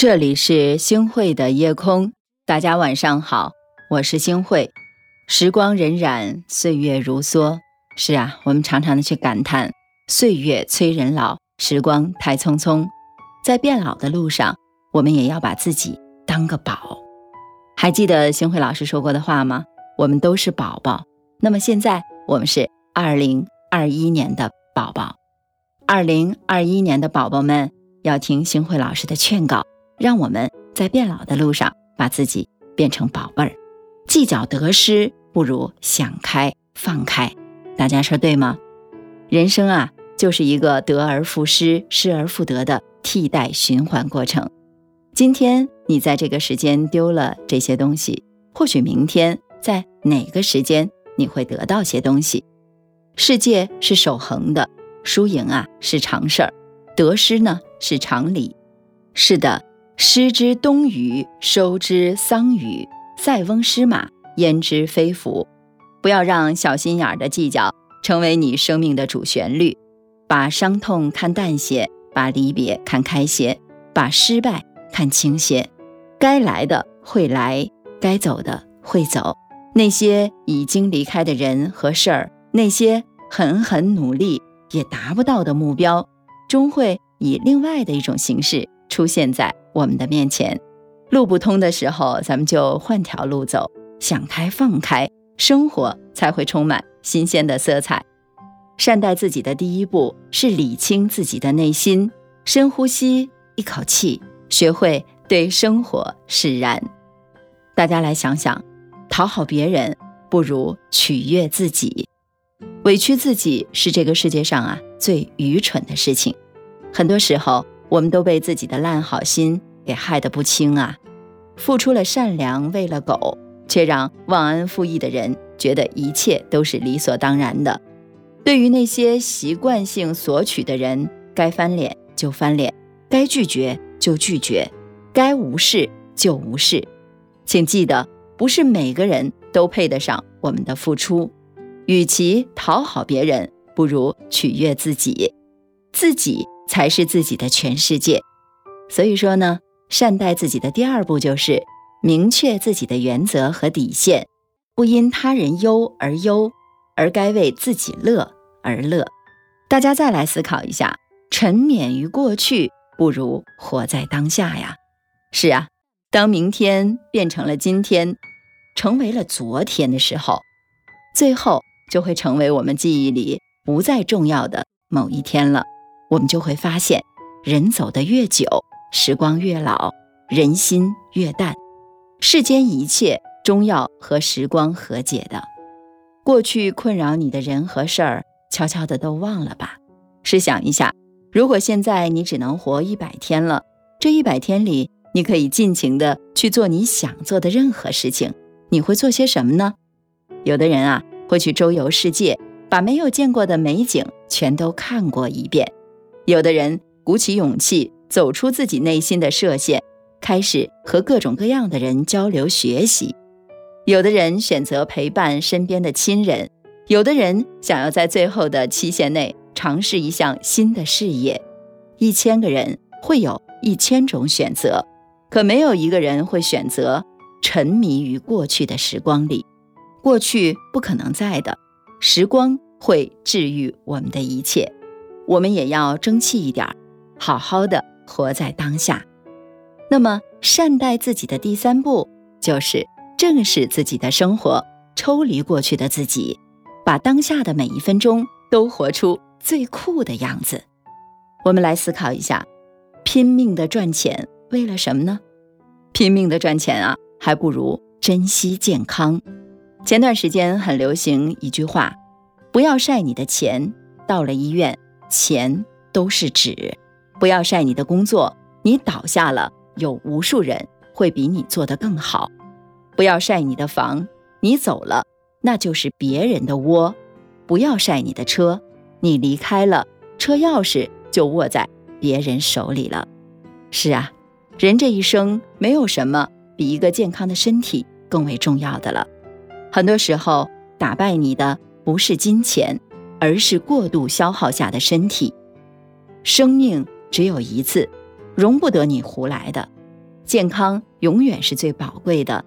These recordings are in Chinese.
这里是星汇的夜空，大家晚上好，我是星汇。时光荏苒，岁月如梭。是啊，我们常常的去感叹岁月催人老，时光太匆匆。在变老的路上，我们也要把自己当个宝。还记得星慧老师说过的话吗？我们都是宝宝。那么现在我们是二零二一年的宝宝，二零二一年的宝宝们要听星慧老师的劝告。让我们在变老的路上，把自己变成宝贝儿。计较得失，不如想开放开。大家说对吗？人生啊，就是一个得而复失、失而复得的替代循环过程。今天你在这个时间丢了这些东西，或许明天在哪个时间你会得到些东西。世界是守恒的，输赢啊是常事儿，得失呢是常理。是的。失之东隅，收之桑榆。塞翁失马，焉知非福？不要让小心眼儿的计较成为你生命的主旋律。把伤痛看淡些，把离别看开些，把失败看轻些。该来的会来，该走的会走。那些已经离开的人和事儿，那些狠狠努力也达不到的目标，终会以另外的一种形式出现在。我们的面前，路不通的时候，咱们就换条路走，想开放开，生活才会充满新鲜的色彩。善待自己的第一步是理清自己的内心，深呼吸一口气，学会对生活释然。大家来想想，讨好别人不如取悦自己，委屈自己是这个世界上啊最愚蠢的事情。很多时候。我们都被自己的烂好心给害得不轻啊！付出了善良，喂了狗，却让忘恩负义的人觉得一切都是理所当然的。对于那些习惯性索取的人，该翻脸就翻脸，该拒绝就拒绝，该无视就无视。请记得，不是每个人都配得上我们的付出。与其讨好别人，不如取悦自己，自己。才是自己的全世界，所以说呢，善待自己的第二步就是明确自己的原则和底线，不因他人忧而忧，而该为自己乐而乐。大家再来思考一下，沉湎于过去不如活在当下呀。是啊，当明天变成了今天，成为了昨天的时候，最后就会成为我们记忆里不再重要的某一天了。我们就会发现，人走得越久，时光越老，人心越淡。世间一切终要和时光和解的。过去困扰你的人和事儿，悄悄的都忘了吧。试想一下，如果现在你只能活一百天了，这一百天里，你可以尽情的去做你想做的任何事情，你会做些什么呢？有的人啊，会去周游世界，把没有见过的美景全都看过一遍。有的人鼓起勇气走出自己内心的设限，开始和各种各样的人交流学习；有的人选择陪伴身边的亲人；有的人想要在最后的期限内尝试一项新的事业。一千个人会有一千种选择，可没有一个人会选择沉迷于过去的时光里。过去不可能在的，时光会治愈我们的一切。我们也要争气一点儿，好好的活在当下。那么，善待自己的第三步就是正视自己的生活，抽离过去的自己，把当下的每一分钟都活出最酷的样子。我们来思考一下：拼命的赚钱为了什么呢？拼命的赚钱啊，还不如珍惜健康。前段时间很流行一句话：不要晒你的钱，到了医院。钱都是纸，不要晒你的工作。你倒下了，有无数人会比你做得更好。不要晒你的房，你走了，那就是别人的窝。不要晒你的车，你离开了，车钥匙就握在别人手里了。是啊，人这一生没有什么比一个健康的身体更为重要的了。很多时候，打败你的不是金钱。而是过度消耗下的身体，生命只有一次，容不得你胡来的。健康永远是最宝贵的。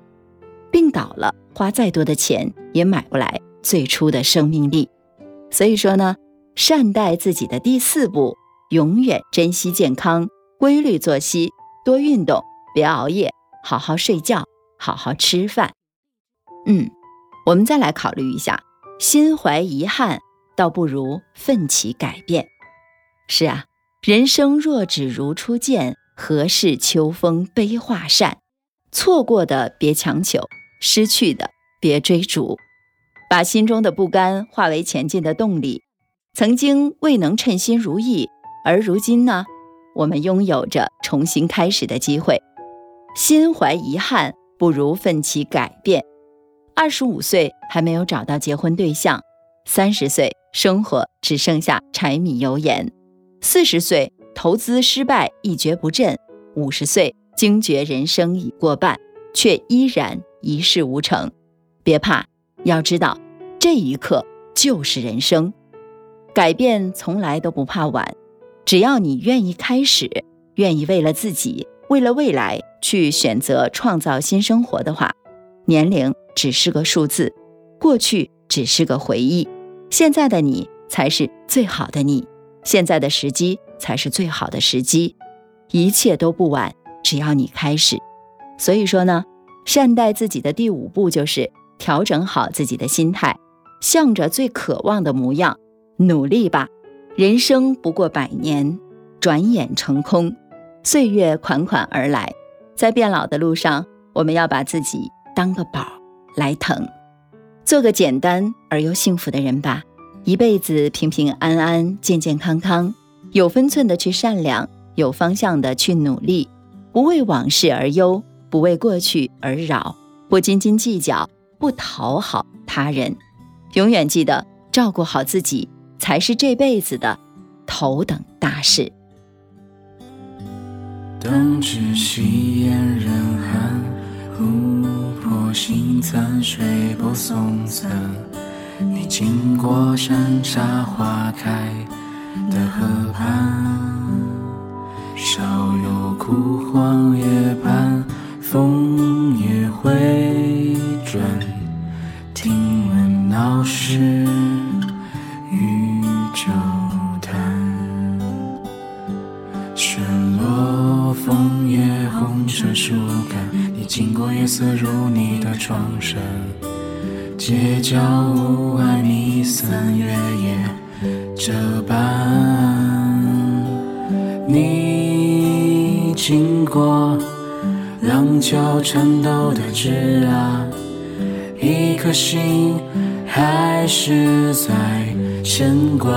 病倒了，花再多的钱也买不来最初的生命力。所以说呢，善待自己的第四步，永远珍惜健康，规律作息，多运动，别熬夜，好好睡觉，好好吃饭。嗯，我们再来考虑一下，心怀遗憾，倒不如奋起改变。是啊，人生若只如初见，何事秋风悲画扇？错过的别强求，失去的别追逐，把心中的不甘化为前进的动力。曾经未能称心如意，而如今呢，我们拥有着重新开始的机会。心怀遗憾，不如奋起改变。二十五岁还没有找到结婚对象，三十岁生活只剩下柴米油盐，四十岁投资失败一蹶不振，五十岁惊觉人生已过半，却依然一事无成。别怕，要知道这一刻就是人生，改变从来都不怕晚，只要你愿意开始，愿意为了自己，为了未来去选择创造新生活的话，年龄。只是个数字，过去只是个回忆，现在的你才是最好的你，现在的时机才是最好的时机，一切都不晚，只要你开始。所以说呢，善待自己的第五步就是调整好自己的心态，向着最渴望的模样努力吧。人生不过百年，转眼成空，岁月款款而来，在变老的路上，我们要把自己当个宝。来疼，做个简单而又幸福的人吧，一辈子平平安安、健健康康，有分寸的去善良，有方向的去努力，不为往事而忧，不为过去而扰，不斤斤计较，不讨好他人，永远记得照顾好自己才是这辈子的头等大事。灯只吸烟人寒。心残，水波送散。你经过山茶花开的河畔，少有街角雾霭弥散，月夜这般。你经过廊桥颤抖的枝桠，一颗心还是在牵挂。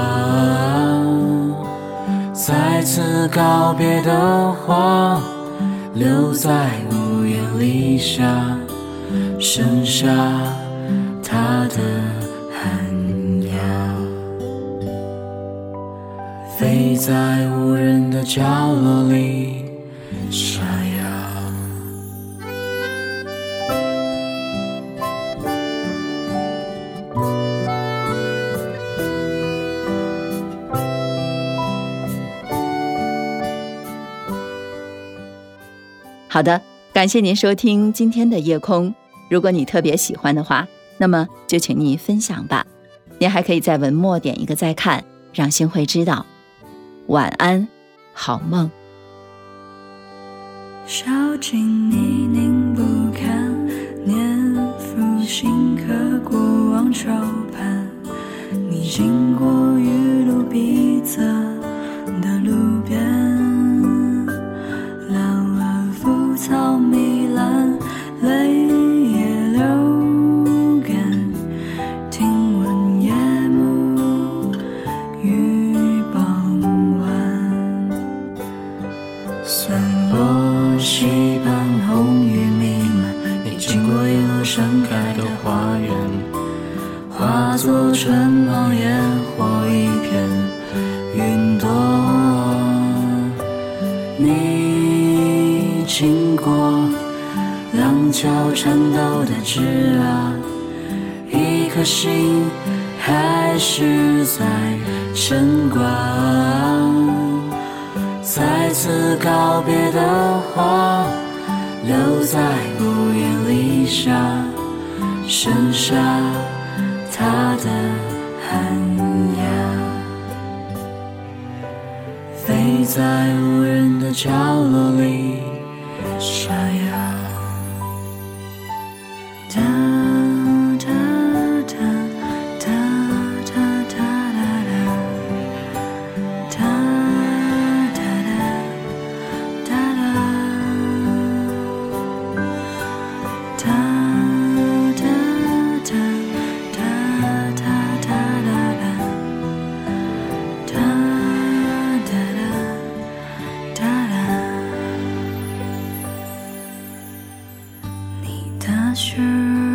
再次告别的话，留在屋檐。立下，剩下他的寒鸦，飞在无人的角落里沙哑。好的。感谢您收听今天的夜空。如果你特别喜欢的话，那么就请您分享吧。您还可以在文末点一个再看，让星辉知道。晚安，好梦。小径泥泞不堪，年复新刻过往潮畔。你经过雨露逼仄的路颤抖的枝桠，一颗心还是在牵挂。再次告别的话，留在屋檐底下，剩下他的寒鸦，飞在无人的角落里 sure.